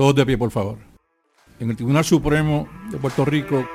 Todos de pie, por favor. En el Tribunal Supremo de Puerto Rico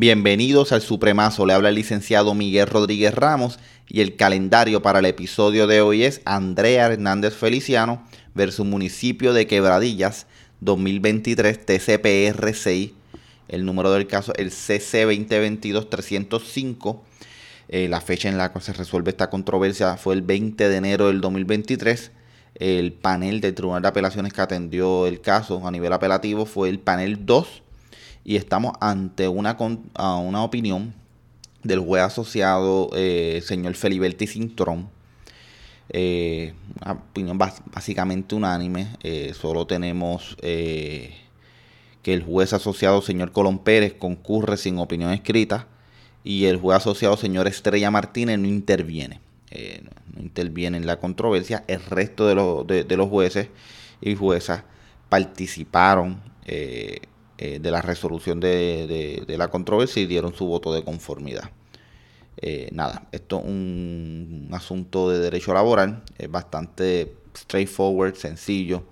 Bienvenidos al Supremazo, le habla el licenciado Miguel Rodríguez Ramos y el calendario para el episodio de hoy es Andrea Hernández Feliciano versus municipio de Quebradillas 2023 TCPR 6. El número del caso el CC 2022-305. Eh, la fecha en la que se resuelve esta controversia fue el 20 de enero del 2023. El panel del Tribunal de Apelaciones que atendió el caso a nivel apelativo fue el panel 2 y estamos ante una, una opinión del juez asociado eh, señor Feliberti Cintrón. Eh, una opinión básicamente unánime. Eh, solo tenemos que el juez asociado señor Colón Pérez concurre sin opinión escrita y el juez asociado señor Estrella Martínez no interviene. no interviene en la controversia. El resto de, de los jueces y juezas participaron eh, de la resolución de, la controversia y dieron su voto de conformidad. Eh, nada, esto es un, asunto de derecho laboral, es bastante straightforward, sencillo,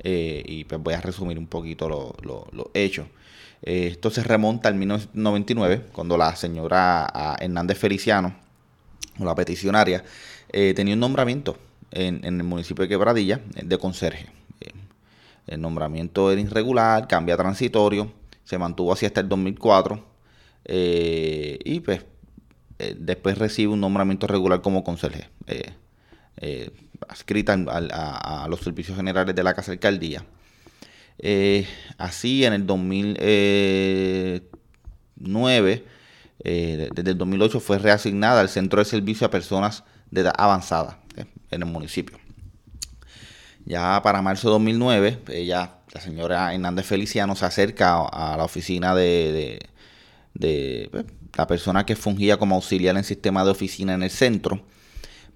eh, y pues voy a resumir un poquito lo hechos. esto se remonta al 1999, cuando la señora Hernández Feliciano, la peticionaria, tenía un nombramiento en, en, el municipio de Quebradilla de conserje. El nombramiento era irregular, cambia transitorio, se mantuvo así hasta el 2004 eh, y pues eh, después recibe un nombramiento regular como conserje, eh, adscrita a, los servicios generales de la Casa Alcaldía. así en el 2009, desde el 2008 fue reasignada al Centro de Servicio a Personas de Edad Avanzada en el municipio. Ya para marzo de 2009, ella, la señora Hernández Feliciano, se acerca a, la oficina de, pues, la persona que fungía como auxiliar en sistema de oficina en el centro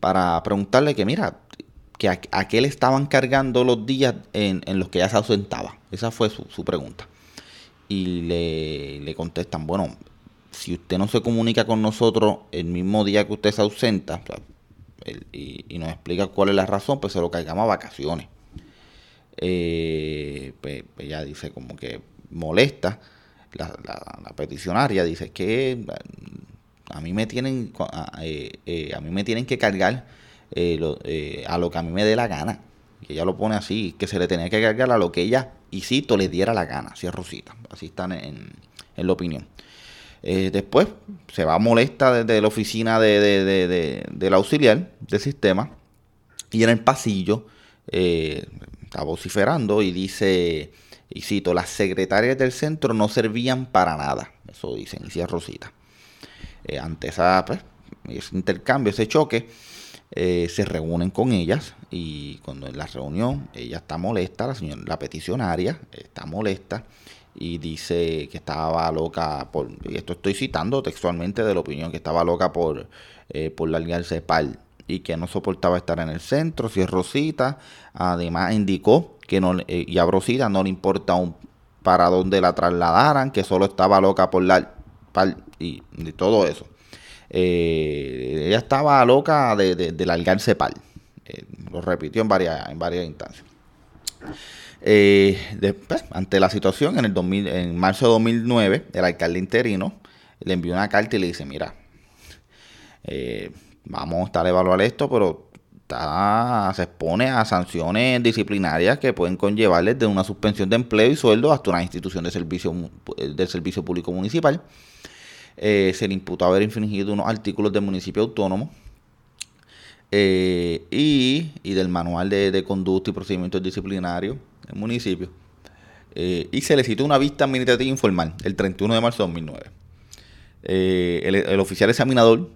para preguntarle que, mira, que a, qué le estaban cargando los días en, los que ella se ausentaba. Esa fue su, pregunta. Y le, contestan, bueno, si usted no se comunica con nosotros el mismo día que usted se ausenta, y, nos explica cuál es la razón, pues se lo cargamos a vacaciones. Eh, pues, pues, ella dice como que molesta, la, peticionaria dice que a mí me tienen, a, eh, eh, mí me tienen que cargar a lo que a mí me dé la gana. Y ella lo pone así, que se le tenía que cargar a lo que ella, y cito, le diera la gana, así es Rosita, así están en, en la opinión. Eh, después se va molesta desde la oficina de, del auxiliar del sistema y en el pasillo eh, está vociferando y dice, y cito, las secretarias del centro no servían para nada. Eso dicen, y Rosita. Eh, ante pues, ese intercambio, ese choque, se reúnen con ellas y cuando en la reunión ella está molesta, la peticionaria está molesta y dice que estaba loca por, y esto estoy citando textualmente de la opinión, que estaba loca por, eh, por largarse pal y que no soportaba estar en el centro, si es Rosita, además indicó que no, eh, y a Rosita no le importa un, para dónde la trasladaran, que solo estaba loca por la pal y, todo eso. Eh, ella estaba loca de, de, largarse pal. Eh, lo repitió en varias, en varias instancias. Eh, después, ante la situación, en, el 2000, en marzo de 2009, el alcalde interino le envió una carta y le dice, mira, eh, vamos a estar a evaluar esto, pero se expone a sanciones disciplinarias que pueden conllevarles de una suspensión de empleo y sueldo hasta una institución de servicio, del servicio público municipal. Eh, se le imputó haber infringido unos artículos del municipio autónomo y, del manual de conducta y procedimientos disciplinarios el municipio, eh, y se le citó una vista administrativa informal el 31 de marzo de 2009. Eh, el, oficial examinador,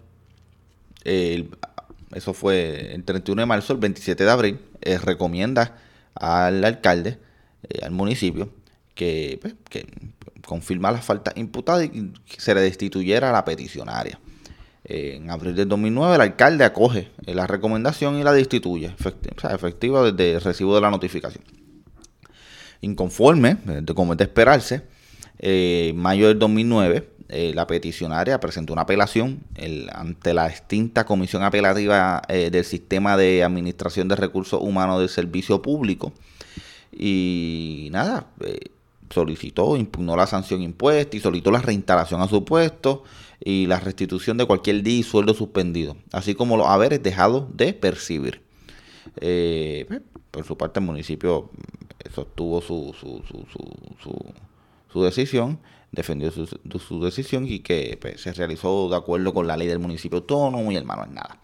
eso fue el 31 de marzo, el 27 de abril, eh, recomienda al alcalde, al municipio, que, pues, que confirma las faltas imputadas y se le destituyera a la peticionaria. En abril del 2009 el alcalde acoge la recomendación y la destituye, efectiva desde el recibo de la notificación. Inconforme, como es de esperarse, eh, en mayo del 2009 eh, la peticionaria presentó una apelación ante la extinta Comisión Apelativa eh, del Sistema de Administración de Recursos Humanos del Servicio Público. Y nada, solicitó, impugnó la sanción impuesta y solicitó la reinstalación a su puesto y la restitución de cualquier día y sueldo suspendido, así como los haberes dejados de percibir. Eh, pues, por su parte, el municipio sostuvo su, su, su, su, decisión, defendió su, su decisión y que pues, se realizó de acuerdo con la ley del municipio autónomo y hermano es nada.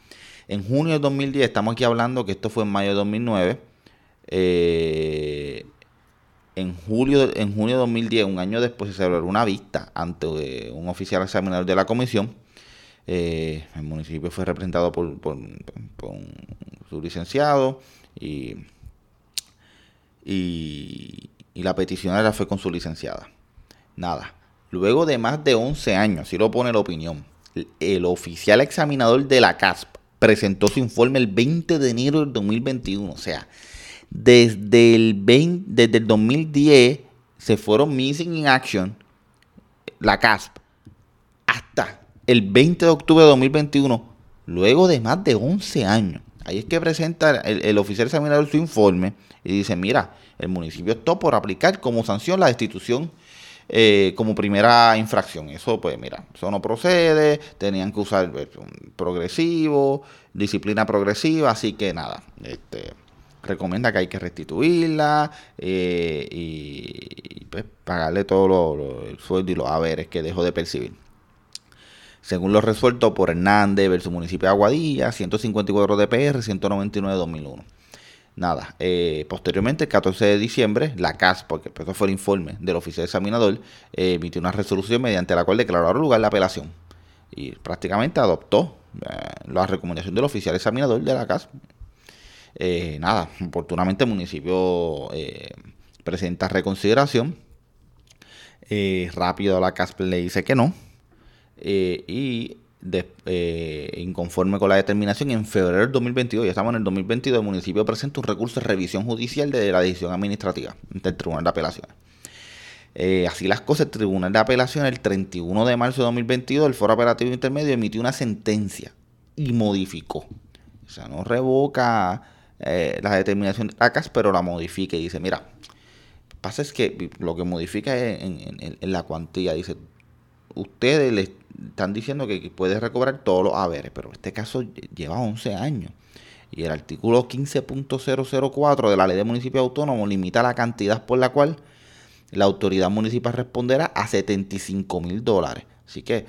En junio de 2010, estamos aquí hablando que esto fue en mayo de 2009, eh, en julio en junio de 2010, un año después, se celebró una vista ante eh, un oficial examinador de la comisión. Eh, el municipio fue representado por, por, su licenciado y, y, la peticionaria fue con su licenciada. Nada. Luego de más de 11 años, así lo pone la opinión, el oficial examinador de la CASP presentó su informe el 20 de enero del 2021. O sea, desde el, 20, desde el 2010 se fueron Missing in Action, la CASP, hasta el 20 de octubre de 2021, luego de más de 11 años. Ahí es que presenta el, oficial examinador su informe y dice, mira, el municipio está por aplicar como sanción la destitución eh, como primera infracción. Eso, pues, mira, eso no procede, tenían que usar eh, progresivo, disciplina progresiva, así que nada, este, recomienda que hay que restituirla eh, y, pues, pagarle todo lo, el sueldo y los haberes que dejó de percibir. Según lo resuelto por Hernández versus municipio de Aguadilla, 154 DPR, 199 de 2001. Nada, eh, posteriormente, el 14 de diciembre, la CAS, porque pues, eso fue el informe del oficial examinador, eh, emitió una resolución mediante la cual declaró lugar la apelación y prácticamente adoptó la recomendación del oficial examinador de la CAS eh, nada, oportunamente el municipio eh, presenta reconsideración. Eh, rápido la CASP le dice que no. Y inconforme con la determinación, en febrero del 2022, ya estamos en el 2022, el municipio presenta un recurso de revisión judicial de la decisión administrativa ante el Tribunal de Apelaciones. así las cosas, el Tribunal de Apelaciones, el 31 de marzo de 2022, el Foro Operativo Intermedio emitió una sentencia y modificó. O sea, no revoca eh, la determinación de ACAS, pero la modifica y dice, mira, pasa es que lo que modifica es en, la cuantía. Dice, ustedes le están diciendo que puede recobrar todos los haberes, pero este caso lleva 11 años. Y el artículo 15.004 de la ley de municipio autónomo limita la cantidad por la cual la autoridad municipal responderá a 75 mil dólares. Así que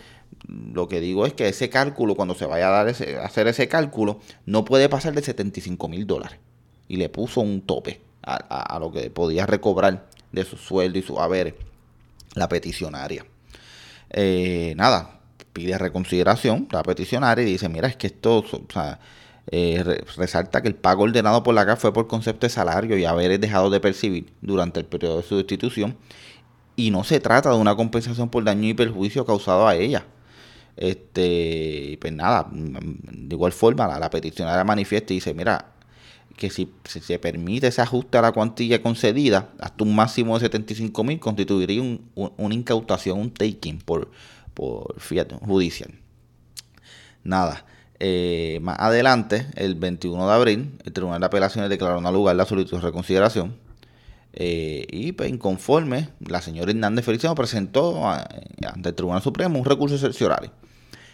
lo que digo es que ese cálculo, cuando se vaya a, dar ese, hacer ese cálculo, no puede pasar de 75 mil dólares. Y le puso un tope a, lo que podía recobrar de su sueldo y su haberes la peticionaria. Eh, nada, pide reconsideración la peticionaria y dice, mira, es que esto, eh, resalta que el pago ordenado por la CAF fue por concepto de salario y haberes dejado de percibir durante el periodo de su destitución y no se trata de una compensación por daño y perjuicio causado a ella. Este, pues nada, de igual forma la peticionaria manifiesta y dice, mira, que si, se permite ese ajuste a la cuantilla concedida, hasta un máximo de 75 mil, constituiría un, una incautación, un taking por, por fiat judicial. Nada. Eh, más adelante, el 21 de abril, el Tribunal de Apelaciones declaró no lugar la solicitud de reconsideración. Eh, y pues, inconforme, la señora Hernández Feliciano presentó ante el Tribunal Supremo un recurso excepcional.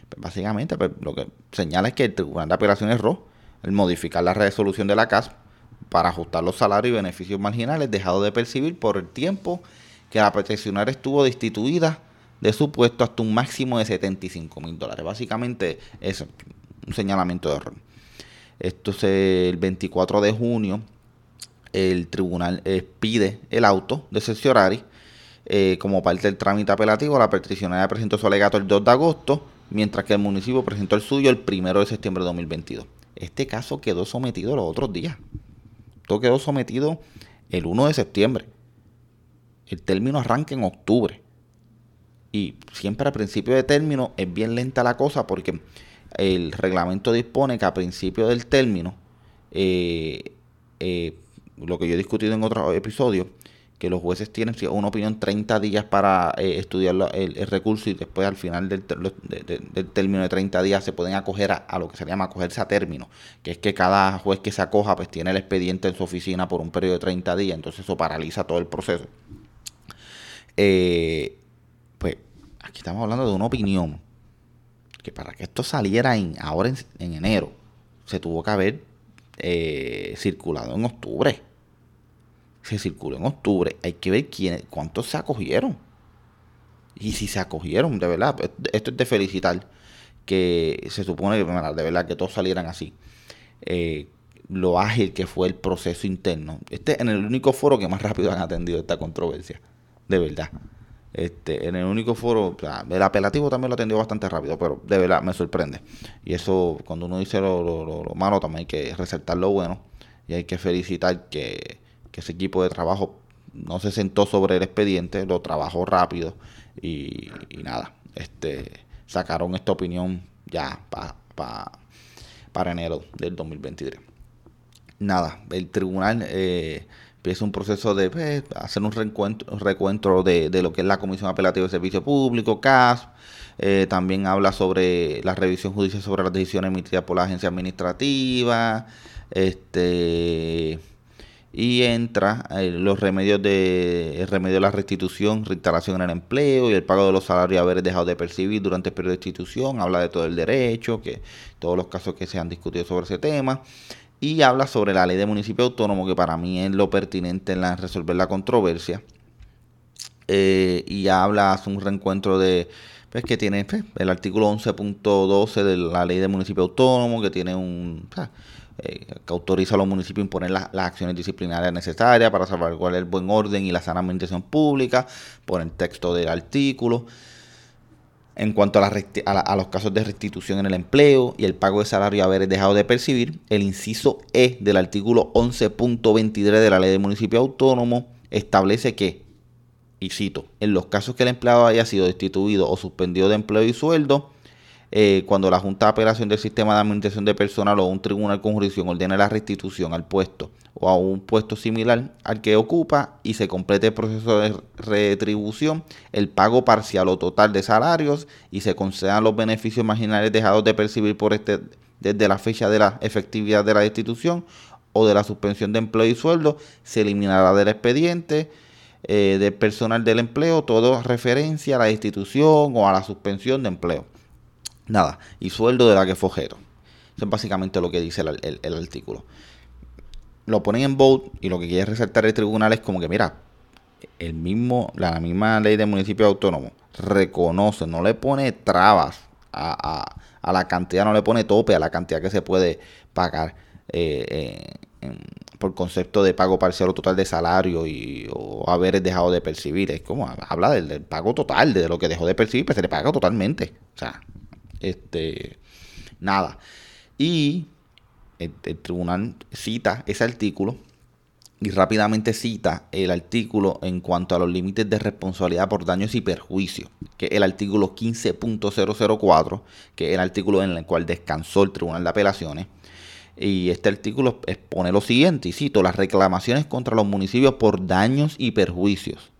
Pues, básicamente, pues, lo que señala es que el Tribunal de Apelaciones erró el modificar la resolución de la CAS para ajustar los salarios y beneficios marginales dejado de percibir por el tiempo que la peticionaria estuvo destituida de su puesto hasta un máximo de 75 mil dólares. Básicamente es un señalamiento de error. Esto es el 24 de junio el tribunal eh, pide el auto de cerciorari eh, como parte del trámite apelativo. La peticionaria presentó su alegato el 2 de agosto, mientras que el municipio presentó el suyo el 1 de septiembre de 2022. Este caso quedó sometido los otros días. Todo quedó sometido el 1 de septiembre. El término arranca en octubre. Y siempre al principio de término es bien lenta la cosa porque el reglamento dispone que a principio del término, eh, eh, lo que yo he discutido en otros episodios, que los jueces tienen una opinión 30 días para eh, estudiar el, recurso y después al final del, término de 30 días se pueden acoger a, lo que se llama acogerse a término, que es que cada juez que se acoja pues tiene el expediente en su oficina por un periodo de 30 días, entonces eso paraliza todo el proceso. Eh, pues aquí estamos hablando de una opinión que para que esto saliera ahora en, enero se tuvo que haber eh, circulado en octubre se circuló en octubre. Hay que ver quién, cuántos se acogieron. Y si se acogieron, de verdad, esto es de felicitar. Que se supone que de verdad que todos salieran así. Eh, lo ágil que fue el proceso interno. Este en el único foro que más rápido han atendido esta controversia. De verdad. Este, en el único foro, el apelativo también lo atendió bastante rápido, pero de verdad me sorprende. Y eso, cuando uno dice lo, lo malo, también hay que resaltar lo bueno. Y hay que felicitar que que ese equipo de trabajo no se sentó sobre el expediente, lo trabajó rápido y, nada, este sacaron esta opinión ya para enero del 2023. Nada, el tribunal eh, empieza un proceso de pues, hacer un recuento, de, lo que es la Comisión Apelativa de Servicio Público, CAS. Eh, también habla sobre la revisión judicial sobre las decisiones emitidas por la agencia administrativa. Este y entra eh, los remedios de el remedio de la restitución, reinstalación en el empleo y el pago de los salarios haber dejado de percibir durante el periodo de institución, habla de todo el derecho, que todos los casos que se han discutido sobre ese tema. Y habla sobre la ley de municipio autónomo que para mí es lo pertinente en la, resolver la controversia. Eh, y habla hace un reencuentro de pues que tiene pues, el artículo 11.12 de la ley de municipio autónomo que tiene un eh, que autoriza a los municipios a imponer las acciones disciplinarias necesarias para salvaguardar el buen orden y la sana administración pública, por el texto del artículo. En cuanto a, los casos de restitución en el empleo y el pago de salario haber dejado de percibir, el inciso E del artículo 11.23 de la ley de municipio autónomo establece que, y cito, en los casos que el empleado haya sido destituido o suspendido de empleo y sueldo, eh, cuando la Junta de Apelación del Sistema de Administración de Personal o un tribunal con jurisdicción ordena la restitución al puesto o a un puesto similar al que ocupa y se complete el proceso de retribución, el pago parcial o total de salarios y se concedan los beneficios marginales dejados de percibir por este desde la fecha de la efectividad de la destitución o de la suspensión de empleo y sueldo, se eliminará del expediente eh, del personal del empleo todo referencia a la destitución o a la suspensión de empleo. Nada, y sueldo de la que fue Eso es básicamente lo que dice el, artículo. Lo ponen en bold y lo que quiere resaltar el tribunal es como que, mira, el mismo, la misma ley de municipio autónomo reconoce, no le pone trabas a, la cantidad, no le pone tope a la cantidad que se puede pagar eh, por concepto de pago parcial o total de salario y o haber dejado de percibir. Es como habla del, del, pago total, de lo que dejó de percibir, pues se le paga totalmente. O sea, este, nada. Y el, tribunal cita ese artículo y rápidamente cita el artículo en cuanto a los límites de responsabilidad por daños y perjuicios, que es el artículo 15.004, que es el artículo en el cual descansó el Tribunal de Apelaciones. Y este artículo expone lo siguiente, y cito, las reclamaciones contra los municipios por daños y perjuicios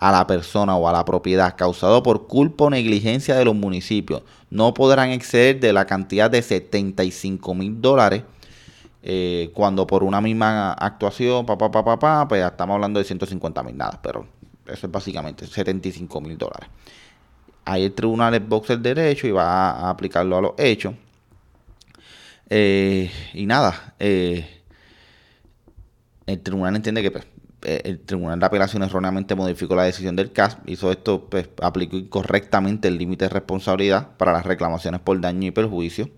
a la persona o a la propiedad causado por culpa o negligencia de los municipios no podrán exceder de la cantidad de 75 mil dólares eh, cuando por una misma actuación, papá, papá, papá, pues estamos hablando de 150 mil nada, pero eso es básicamente 75 mil dólares. Ahí el tribunal es box el derecho y va a, aplicarlo a los hechos. Eh, y nada, eh, el tribunal entiende que pues, el Tribunal de Apelación erróneamente modificó la decisión del CAS, hizo esto, pues, aplicó incorrectamente el límite de responsabilidad para las reclamaciones por daño y perjuicio.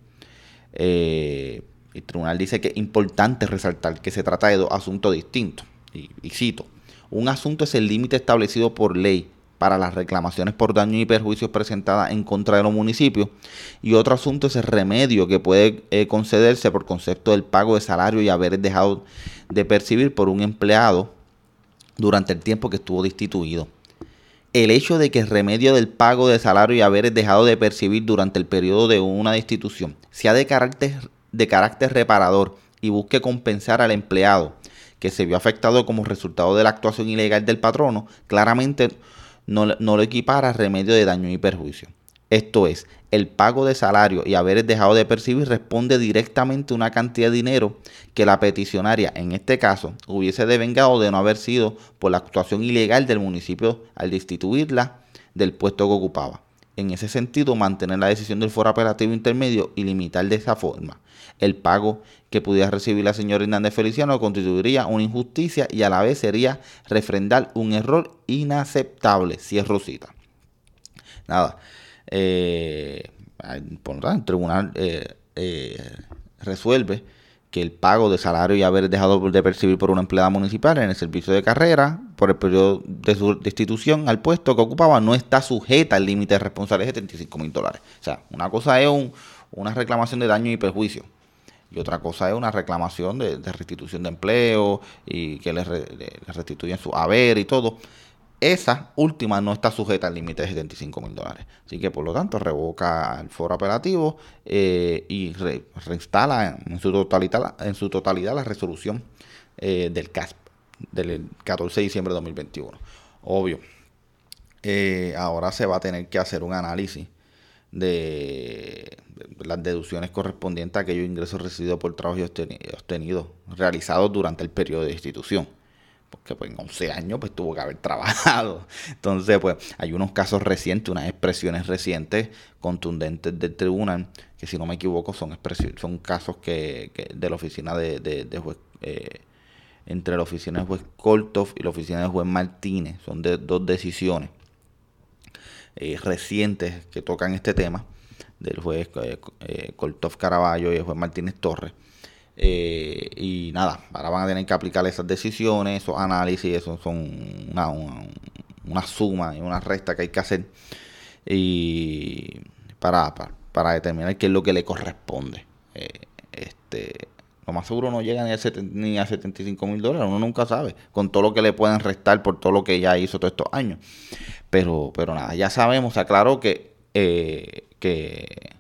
Eh, el tribunal dice que es importante resaltar que se trata de dos asuntos distintos. Y, y cito, un asunto es el límite establecido por ley para las reclamaciones por daño y perjuicios presentadas en contra de los municipios y otro asunto es el remedio que puede eh, concederse por concepto del pago de salario y haber dejado de percibir por un empleado durante el tiempo que estuvo destituido. El hecho de que el remedio del pago de salario y haberes dejado de percibir durante el periodo de una destitución sea de carácter, de carácter reparador y busque compensar al empleado que se vio afectado como resultado de la actuación ilegal del patrono, claramente no, no lo equipara remedio de daño y perjuicio. Esto es, el pago de salario y haberes dejado de percibir responde directamente a una cantidad de dinero que la peticionaria, en este caso, hubiese devengado de no haber sido por la actuación ilegal del municipio al destituirla del puesto que ocupaba. En ese sentido, mantener la decisión del foro operativo intermedio y limitar de esa forma el pago que pudiera recibir la señora Hernández Feliciano constituiría una injusticia y a la vez sería refrendar un error inaceptable, si es Rosita. Nada, eh, por lo tanto, el tribunal eh, eh, resuelve que el pago de salario y haber dejado de percibir por una empleada municipal en el servicio de carrera por el periodo de su destitución al puesto que ocupaba no está sujeta al límite de responsabilidad de 75 mil dólares. O sea, una cosa es una reclamación de daño y perjuicio y otra cosa es una reclamación de, restitución de empleo y que le, restituyen su haber y todo. Esa última no está sujeta al límite de 75 mil dólares. Así que por lo tanto revoca el foro operativo eh, y reinstala en su totalidad, en su totalidad la resolución eh, del CASP del 14 de diciembre de 2021. Obvio. Eh, ahora se va a tener que hacer un análisis de, las deducciones correspondientes a aquellos ingresos recibidos por trabajo obtenidos, realizados durante el periodo de institución. Porque pues, en 11 años pues, tuvo que haber trabajado. Entonces, pues hay unos casos recientes, unas expresiones recientes contundentes del tribunal, que si no me equivoco son, son casos que, de la oficina de, de, juez, eh, entre la oficina de juez Koltov y la oficina de juez Martínez. Son de dos decisiones eh, recientes que tocan este tema, del juez eh, eh Caraballo y el juez Martínez Torres. Eh, y nada, ahora van a tener que aplicar esas decisiones, esos análisis, eso son una, una, suma y una resta que hay que hacer y para, para, determinar qué es lo que le corresponde. este lo más seguro no llega ni a, ni a 75 mil dólares, uno nunca sabe, con todo lo que le pueden restar por todo lo que ya hizo todos estos años. Pero, pero nada, ya sabemos, aclaró que, eh, que,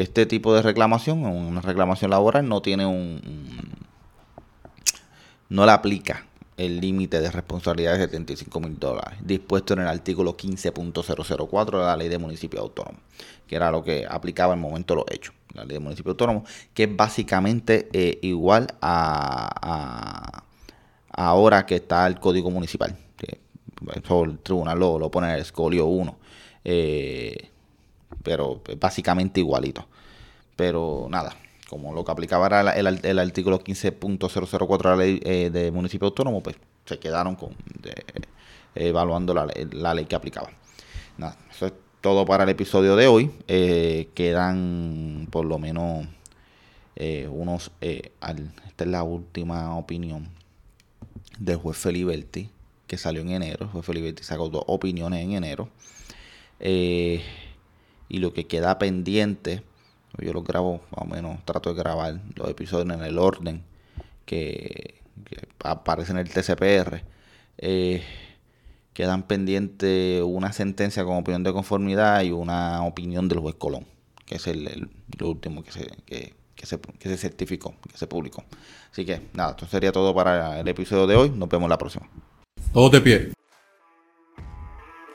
que, este tipo de reclamación, una reclamación laboral, no tiene un, no le aplica el límite de responsabilidad de 75 mil dólares, dispuesto en el artículo 15.004 de la ley de municipio autónomo, que era lo que aplicaba en el momento los hechos, la ley de municipio autónomo, que es básicamente eh, igual a, ahora que está el código municipal. Eso el tribunal lo, lo pone en el escolio 1, eh, pero básicamente igualito. Pero nada, como lo que aplicaba era el, artículo 15.004 de la ley eh, de municipio autónomo, pues se quedaron con evaluando la, ley que aplicaba. Nada, eso es todo para el episodio de hoy. Eh, quedan por lo menos eh, unos... esta es la última opinión del juez Feliberti, que salió en enero. El juez Feliberti sacó dos opiniones en enero. Y lo que queda pendiente yo lo grabo, más o menos, trato de grabar los episodios en el orden que, aparece en el TCPR. Eh, quedan pendientes una sentencia con opinión de conformidad y una opinión del juez Colón, que es el, lo último que se, que, se, que se certificó, que se publicó. Así que nada, esto sería todo para el episodio de hoy. Nos vemos la próxima. Todos de pie.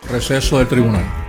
Receso del tribunal.